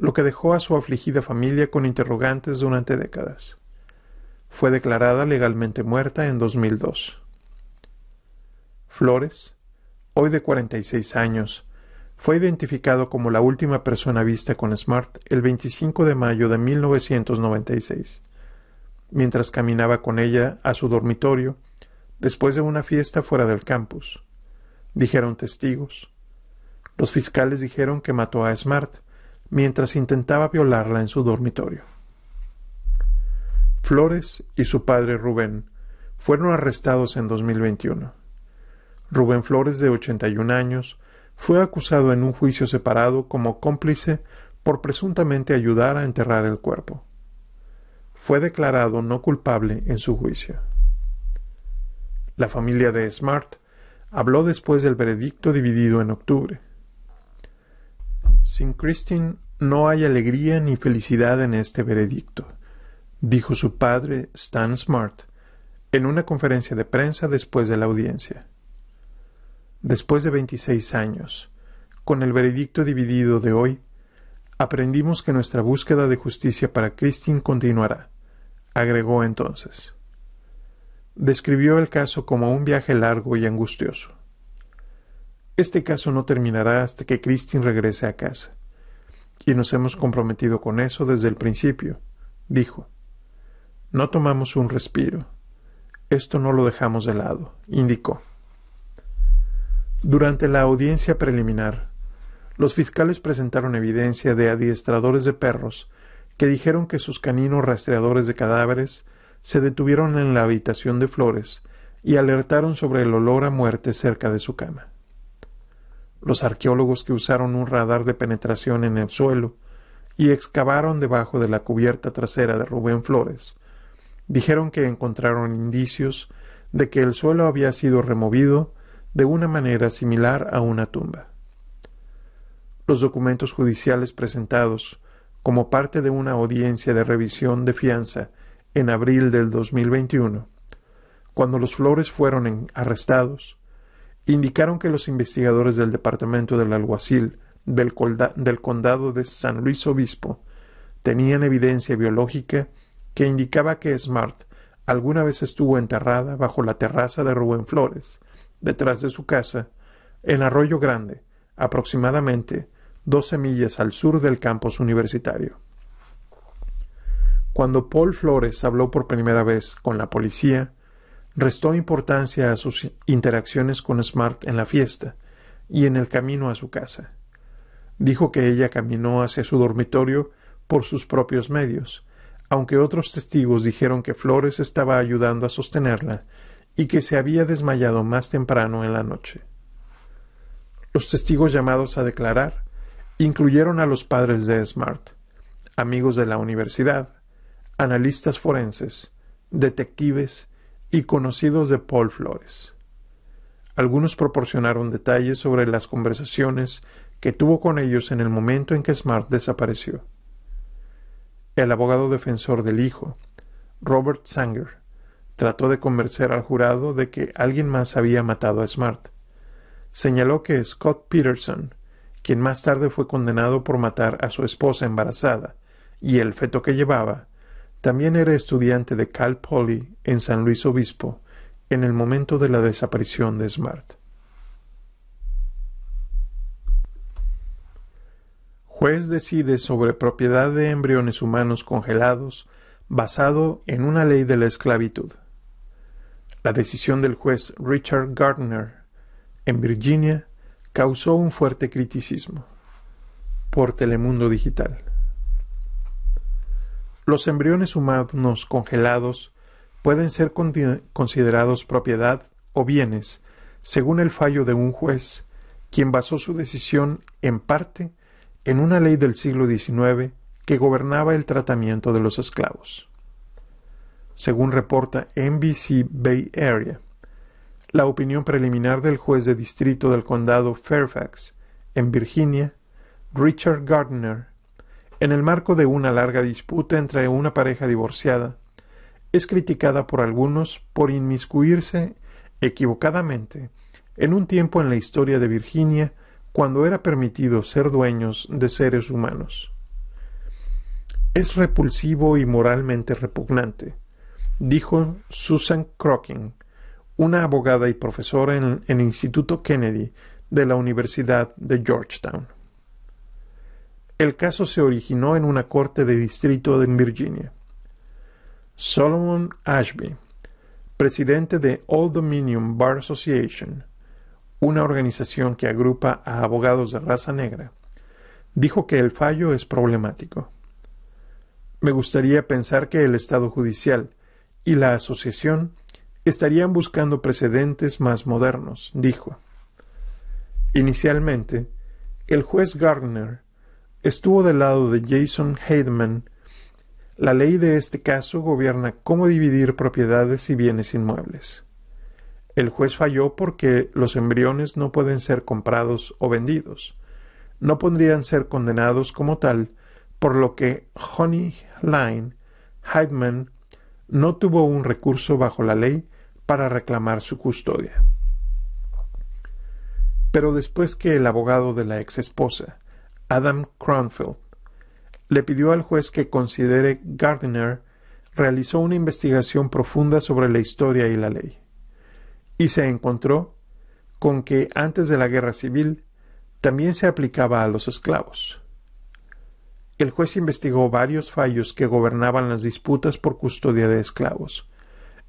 lo que dejó a su afligida familia con interrogantes durante décadas. Fue declarada legalmente muerta en 2002. Flores, hoy de 46 años, fue identificado como la última persona vista con Smart el 25 de mayo de 1996, mientras caminaba con ella a su dormitorio después de una fiesta fuera del campus. Dijeron testigos. Los fiscales dijeron que mató a Smart mientras intentaba violarla en su dormitorio. Flores y su padre Rubén fueron arrestados en 2021. Rubén Flores, de 81 años, fue acusado en un juicio separado como cómplice por presuntamente ayudar a enterrar el cuerpo. Fue declarado no culpable en su juicio. La familia de Smart habló después del veredicto dividido en octubre. Sin Christine no hay alegría ni felicidad en este veredicto, dijo su padre Stan Smart en una conferencia de prensa después de la audiencia. Después de veintiséis años, con el veredicto dividido de hoy, aprendimos que nuestra búsqueda de justicia para Christine continuará, agregó entonces. Describió el caso como un viaje largo y angustioso. Este caso no terminará hasta que Christine regrese a casa. Y nos hemos comprometido con eso desde el principio, dijo. No tomamos un respiro. Esto no lo dejamos de lado, indicó. Durante la audiencia preliminar, los fiscales presentaron evidencia de adiestradores de perros que dijeron que sus caninos rastreadores de cadáveres se detuvieron en la habitación de Flores y alertaron sobre el olor a muerte cerca de su cama. Los arqueólogos que usaron un radar de penetración en el suelo y excavaron debajo de la cubierta trasera de Rubén Flores dijeron que encontraron indicios de que el suelo había sido removido de una manera similar a una tumba. Los documentos judiciales presentados como parte de una audiencia de revisión de fianza en abril del 2021, cuando los Flores fueron arrestados, indicaron que los investigadores del Departamento del Alguacil del, Condado de San Luis Obispo tenían evidencia biológica que indicaba que Smart alguna vez estuvo enterrada bajo la terraza de Rubén Flores detrás de su casa, en Arroyo Grande, aproximadamente 12 millas al sur del campus universitario. Cuando Paul Flores habló por primera vez con la policía, restó importancia a sus interacciones con Smart en la fiesta y en el camino a su casa. Dijo que ella caminó hacia su dormitorio por sus propios medios, aunque otros testigos dijeron que Flores estaba ayudando a sostenerla y que se había desmayado más temprano en la noche. Los testigos llamados a declarar incluyeron a los padres de Smart, amigos de la universidad, analistas forenses, detectives y conocidos de Paul Flores. Algunos proporcionaron detalles sobre las conversaciones que tuvo con ellos en el momento en que Smart desapareció. El abogado defensor del hijo, Robert Sanger, trató de convencer al jurado de que alguien más había matado a Smart. Señaló que Scott Peterson, quien más tarde fue condenado por matar a su esposa embarazada y el feto que llevaba, también era estudiante de Cal Poly en San Luis Obispo en el momento de la desaparición de Smart. Juez decide sobre propiedad de embriones humanos congelados basado en una ley de la esclavitud. La decisión del juez Richard Gardner en Virginia causó un fuerte criticismo por Telemundo Digital. Los embriones humanos congelados pueden ser considerados propiedad o bienes, según el fallo de un juez, quien basó su decisión en parte en una ley del siglo XIX que gobernaba el tratamiento de los esclavos. Según reporta NBC Bay Area, la opinión preliminar del juez de distrito del condado Fairfax, en Virginia, Richard Gardner, en el marco de una larga disputa entre una pareja divorciada, es criticada por algunos por inmiscuirse equivocadamente en un tiempo en la historia de Virginia cuando era permitido ser dueños de seres humanos. Es repulsivo y moralmente repugnante, dijo Susan Crocking, una abogada y profesora en el Instituto Kennedy de la Universidad de Georgetown. El caso se originó en una corte de distrito en Virginia. Solomon Ashby, presidente de Old Dominion Bar Association, una organización que agrupa a abogados de raza negra, dijo que el fallo es problemático. Me gustaría pensar que el Estado judicial y la asociación estarían buscando precedentes más modernos, dijo. Inicialmente, el juez Gardner estuvo del lado de Jason Heidman. La ley de este caso gobierna cómo dividir propiedades y bienes inmuebles. El juez falló porque los embriones no pueden ser comprados o vendidos. No podrían ser condenados como tal, por lo que Honey Line Heidman no tuvo un recurso bajo la ley para reclamar su custodia. Pero después que el abogado de la ex esposa Adam Cronfield, le pidió al juez que considere Gardner realizó una investigación profunda sobre la historia y la ley, y se encontró con que antes de la guerra civil también se aplicaba a los esclavos. El juez investigó varios fallos que gobernaban las disputas por custodia de esclavos,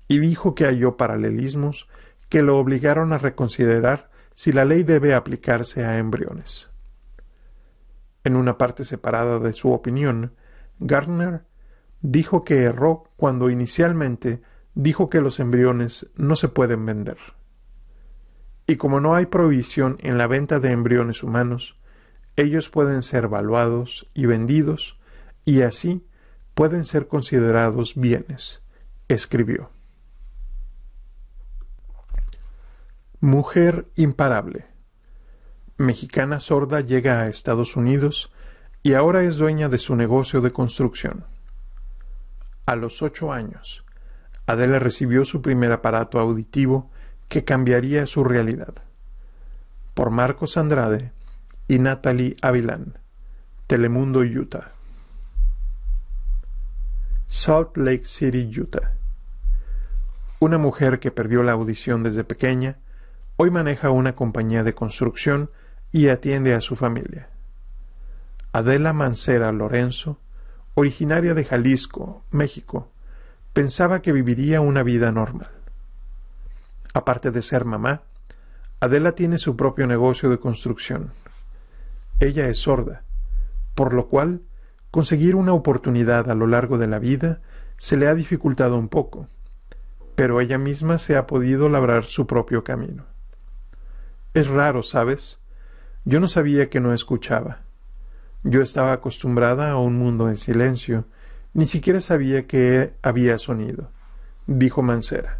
y dijo que halló paralelismos que lo obligaron a reconsiderar si la ley debe aplicarse a embriones. En una parte separada de su opinión, Gardner dijo que erró cuando inicialmente dijo que los embriones no se pueden vender. Y como no hay prohibición en la venta de embriones humanos, ellos pueden ser valuados y vendidos, y así pueden ser considerados bienes, escribió. Mujer imparable mexicana sorda llega a Estados Unidos y ahora es dueña de su negocio de construcción. A los ocho años, Adela recibió su primer aparato auditivo que cambiaría su realidad. Por Marcos Andrade y Natalie Avilán, Telemundo, Utah. Salt Lake City, Utah. Una mujer que perdió la audición desde pequeña Hoy maneja una compañía de construcción y atiende a su familia. Adela Mancera Lorenzo, originaria de Jalisco, México, pensaba que viviría una vida normal. Aparte de ser mamá, Adela tiene su propio negocio de construcción. Ella es sorda, por lo cual conseguir una oportunidad a lo largo de la vida se le ha dificultado un poco, pero ella misma se ha podido labrar su propio camino. Es raro, ¿sabes? Yo no sabía que no escuchaba. Yo estaba acostumbrada a un mundo en silencio, ni siquiera sabía que había sonido, dijo Mancera.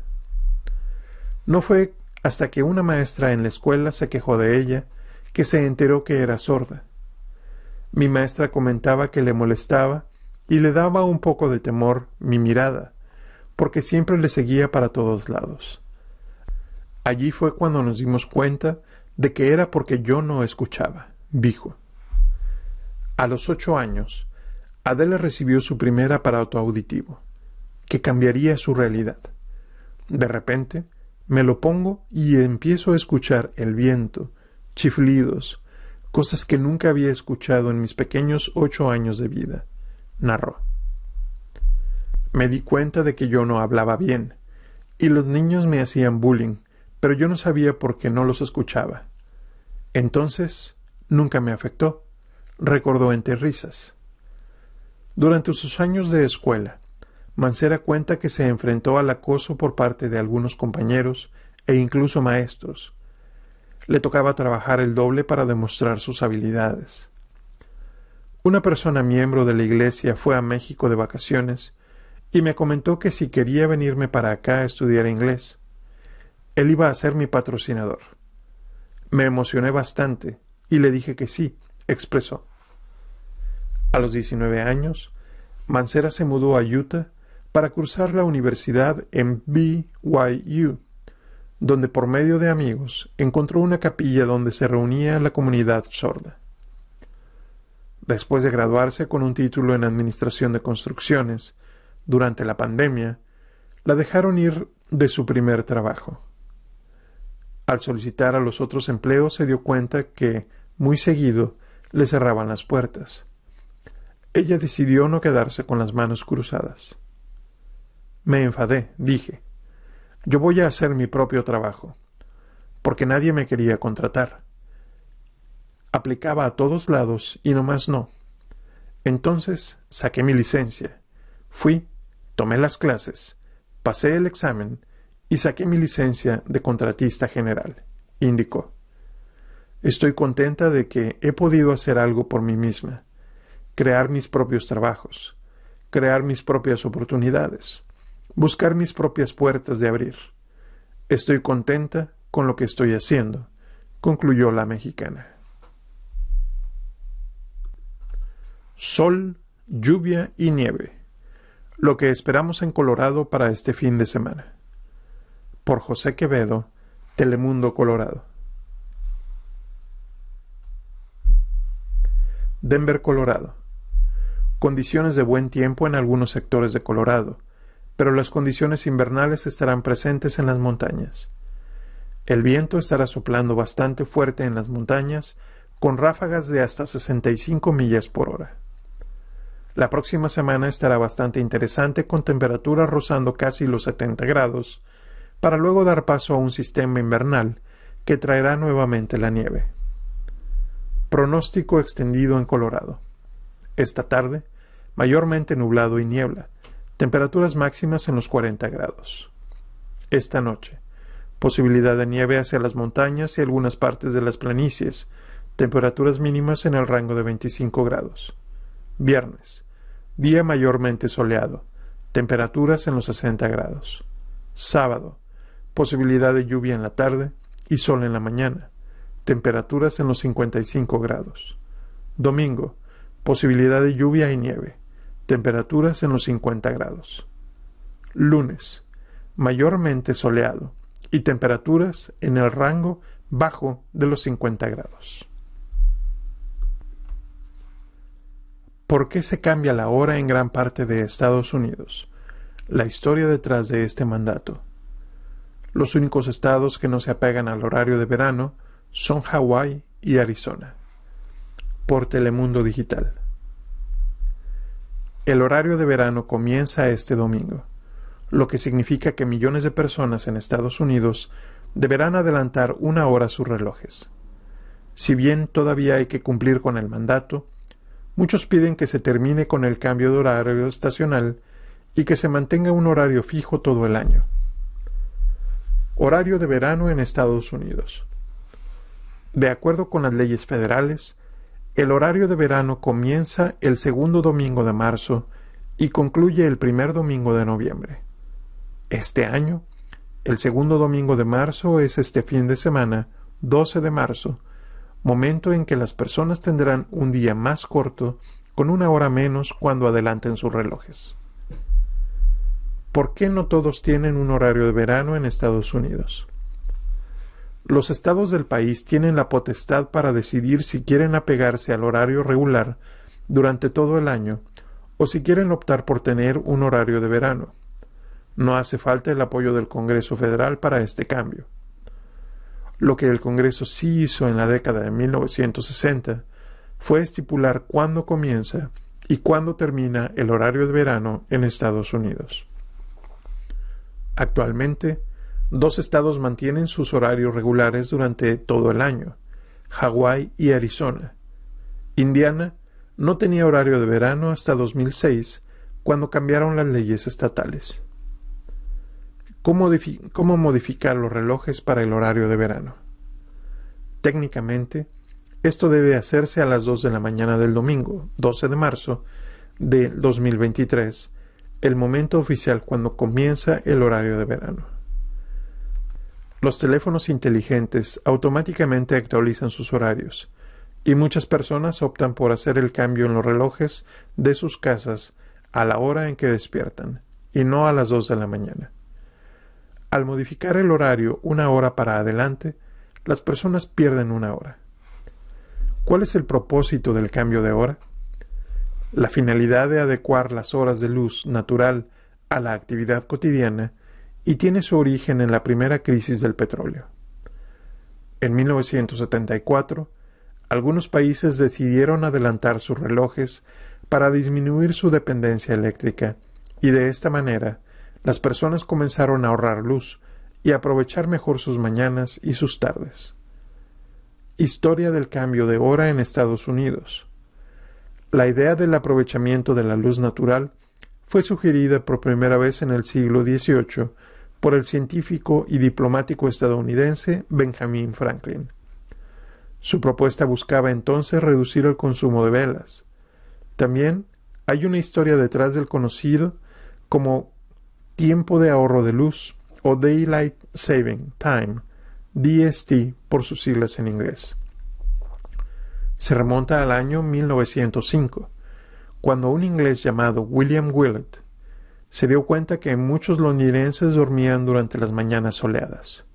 No fue hasta que una maestra en la escuela se quejó de ella que se enteró que era sorda. Mi maestra comentaba que le molestaba y le daba un poco de temor mi mirada, porque siempre le seguía para todos lados. Allí fue cuando nos dimos cuenta de que era porque yo no escuchaba, dijo. A los ocho años, Adela recibió su primer aparato auditivo, que cambiaría su realidad. De repente, me lo pongo y empiezo a escuchar el viento, chiflidos, cosas que nunca había escuchado en mis pequeños ocho años de vida, narró. Me di cuenta de que yo no hablaba bien, y los niños me hacían bullying, pero yo no sabía por qué no los escuchaba. Entonces, nunca me afectó recordó entre risas. Durante sus años de escuela, Mancera cuenta que se enfrentó al acoso por parte de algunos compañeros e incluso maestros. Le tocaba trabajar el doble para demostrar sus habilidades. Una persona miembro de la iglesia fue a México de vacaciones y me comentó que si quería venirme para acá a estudiar inglés. Él iba a ser mi patrocinador. Me emocioné bastante y le dije que sí, expresó. A los 19 años, Mancera se mudó a Utah para cursar la universidad en BYU, donde por medio de amigos encontró una capilla donde se reunía la comunidad sorda. Después de graduarse con un título en Administración de Construcciones, durante la pandemia, la dejaron ir de su primer trabajo. Al solicitar a los otros empleos se dio cuenta que, muy seguido, le cerraban las puertas. Ella decidió no quedarse con las manos cruzadas. Me enfadé, dije. Yo voy a hacer mi propio trabajo, porque nadie me quería contratar. Aplicaba a todos lados y no más no. Entonces saqué mi licencia. Fui, tomé las clases, pasé el examen y saqué mi licencia de contratista general, indicó. Estoy contenta de que he podido hacer algo por mí misma crear mis propios trabajos, crear mis propias oportunidades, buscar mis propias puertas de abrir. Estoy contenta con lo que estoy haciendo, concluyó la mexicana. Sol, lluvia y nieve. Lo que esperamos en Colorado para este fin de semana. Por José Quevedo, Telemundo Colorado. Denver, Colorado condiciones de buen tiempo en algunos sectores de Colorado, pero las condiciones invernales estarán presentes en las montañas. El viento estará soplando bastante fuerte en las montañas, con ráfagas de hasta 65 millas por hora. La próxima semana estará bastante interesante con temperaturas rozando casi los 70 grados, para luego dar paso a un sistema invernal que traerá nuevamente la nieve. Pronóstico extendido en Colorado. Esta tarde, mayormente nublado y niebla, temperaturas máximas en los 40 grados. Esta noche, posibilidad de nieve hacia las montañas y algunas partes de las planicies, temperaturas mínimas en el rango de 25 grados. Viernes, día mayormente soleado, temperaturas en los 60 grados. Sábado, posibilidad de lluvia en la tarde y sol en la mañana, temperaturas en los 55 grados. Domingo, posibilidad de lluvia y nieve, temperaturas en los 50 grados. Lunes, mayormente soleado y temperaturas en el rango bajo de los 50 grados. ¿Por qué se cambia la hora en gran parte de Estados Unidos? La historia detrás de este mandato. Los únicos estados que no se apegan al horario de verano son Hawái y Arizona. Por Telemundo Digital. El horario de verano comienza este domingo, lo que significa que millones de personas en Estados Unidos deberán adelantar una hora sus relojes. Si bien todavía hay que cumplir con el mandato, muchos piden que se termine con el cambio de horario estacional y que se mantenga un horario fijo todo el año. Horario de verano en Estados Unidos. De acuerdo con las leyes federales, el horario de verano comienza el segundo domingo de marzo y concluye el primer domingo de noviembre. Este año, el segundo domingo de marzo es este fin de semana, 12 de marzo, momento en que las personas tendrán un día más corto con una hora menos cuando adelanten sus relojes. ¿Por qué no todos tienen un horario de verano en Estados Unidos? Los estados del país tienen la potestad para decidir si quieren apegarse al horario regular durante todo el año o si quieren optar por tener un horario de verano. No hace falta el apoyo del Congreso Federal para este cambio. Lo que el Congreso sí hizo en la década de 1960 fue estipular cuándo comienza y cuándo termina el horario de verano en Estados Unidos. Actualmente, dos estados mantienen sus horarios regulares durante todo el año, Hawái y Arizona. Indiana no tenía horario de verano hasta 2006, cuando cambiaron las leyes estatales. ¿Cómo, ¿Cómo, modificar los relojes para el horario de verano? Técnicamente, esto debe hacerse a las 2 de la mañana del domingo, 12 de marzo de 2023, el momento oficial cuando comienza el horario de verano. Los teléfonos inteligentes automáticamente actualizan sus horarios, y muchas personas optan por hacer el cambio en los relojes de sus casas a la hora en que despiertan, y no a las dos de la mañana. Al modificar el horario una hora para adelante, las personas pierden una hora. ¿Cuál es el propósito del cambio de hora? La finalidad de adecuar las horas de luz natural a la actividad cotidiana y tiene su origen en la primera crisis del petróleo. En 1974, algunos países decidieron adelantar sus relojes para disminuir su dependencia eléctrica y de esta manera las personas comenzaron a ahorrar luz y aprovechar mejor sus mañanas y sus tardes. Historia del cambio de hora en Estados Unidos. La idea del aprovechamiento de la luz natural fue sugerida por primera vez en el siglo XVIII por el científico y diplomático estadounidense Benjamin Franklin. Su propuesta buscaba entonces reducir el consumo de velas. También hay una historia detrás del conocido como tiempo de ahorro de luz o Daylight Saving Time, DST por sus siglas en inglés se remonta al año 1905, cuando un inglés llamado William Willett se dio cuenta que muchos londinenses dormían durante las mañanas soleadas.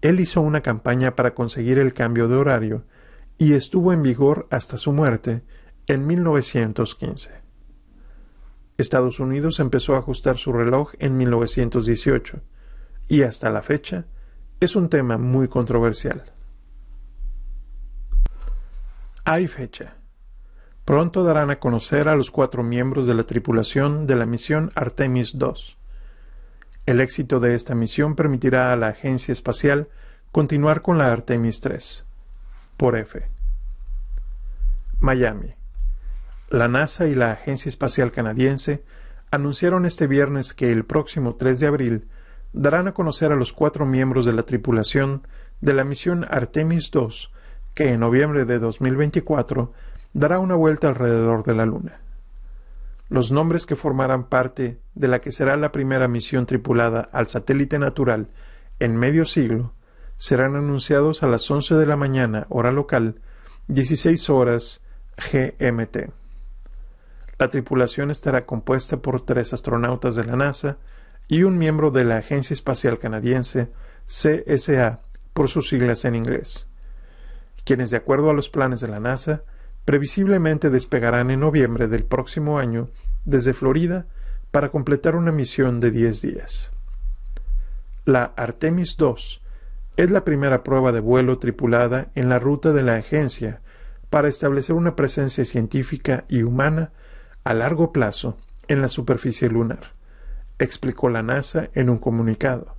Él hizo una campaña para conseguir el cambio de horario y estuvo en vigor hasta su muerte en 1915. Estados Unidos empezó a ajustar su reloj en 1918 y hasta la fecha es un tema muy controversial. Hay fecha. Pronto darán a conocer a los cuatro miembros de la tripulación de la misión Artemis II. El éxito de esta misión permitirá a la agencia espacial continuar con la Artemis III. Por F. Miami. La NASA y la Agencia Espacial Canadiense anunciaron este viernes que el próximo 3 de abril darán a conocer a los cuatro miembros de la tripulación de la misión Artemis II que en noviembre de 2024 dará una vuelta alrededor de la Luna. Los nombres que formarán parte de la que será la primera misión tripulada al satélite natural en medio siglo serán anunciados a las 11 de la mañana hora local, 16 horas GMT. La tripulación estará compuesta por tres astronautas de la NASA y un miembro de la Agencia Espacial Canadiense, CSA, por sus siglas en inglés quienes, de acuerdo a los planes de la NASA, previsiblemente despegarán en noviembre del próximo año desde Florida para completar una misión de 10 días. La Artemis II es la primera prueba de vuelo tripulada en la ruta de la agencia para establecer una presencia científica y humana a largo plazo en la superficie lunar, explicó la NASA en un comunicado.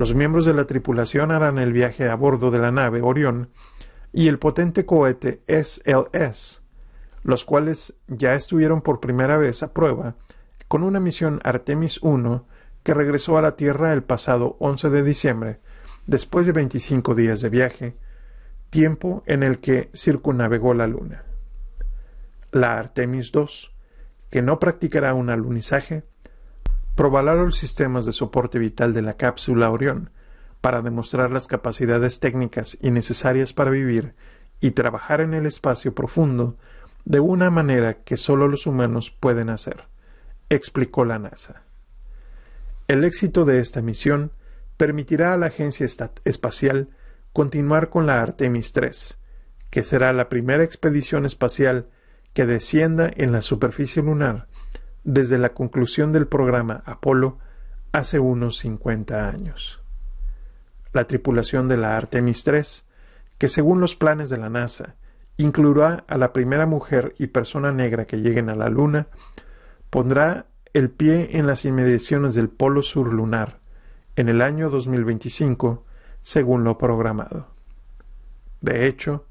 Los miembros de la tripulación harán el viaje a bordo de la nave Orión y el potente cohete SLS, los cuales ya estuvieron por primera vez a prueba con una misión Artemis 1 que regresó a la Tierra el pasado 11 de diciembre, después de 25 días de viaje, tiempo en el que circunnavegó la Luna. La Artemis 2, que no practicará un alunizaje, probará los sistemas de soporte vital de la cápsula Orión para demostrar las capacidades técnicas y necesarias para vivir y trabajar en el espacio profundo de una manera que solo los humanos pueden hacer, explicó la NASA. El éxito de esta misión permitirá a la Agencia Espacial continuar con la Artemis 3, que será la primera expedición espacial que descienda en la superficie lunar desde la conclusión del programa Apolo hace unos 50 años. La tripulación de la Artemis 3, que según los planes de la NASA incluirá a la primera mujer y persona negra que lleguen a la Luna, pondrá el pie en las inmediaciones del Polo Sur lunar en el año 2025, según lo programado. De hecho,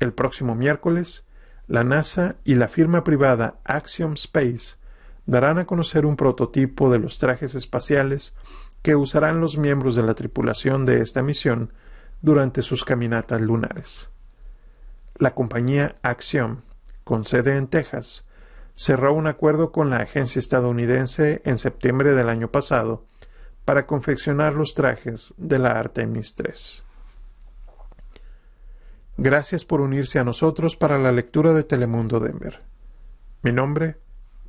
el próximo miércoles, la NASA y la firma privada Axiom Space darán a conocer un prototipo de los trajes espaciales que usarán los miembros de la tripulación de esta misión durante sus caminatas lunares. La compañía Axiom, con sede en Texas, cerró un acuerdo con la agencia estadounidense en septiembre del año pasado para confeccionar los trajes de la Artemis III. Gracias por unirse a nosotros para la lectura de Telemundo Denver. Mi nombre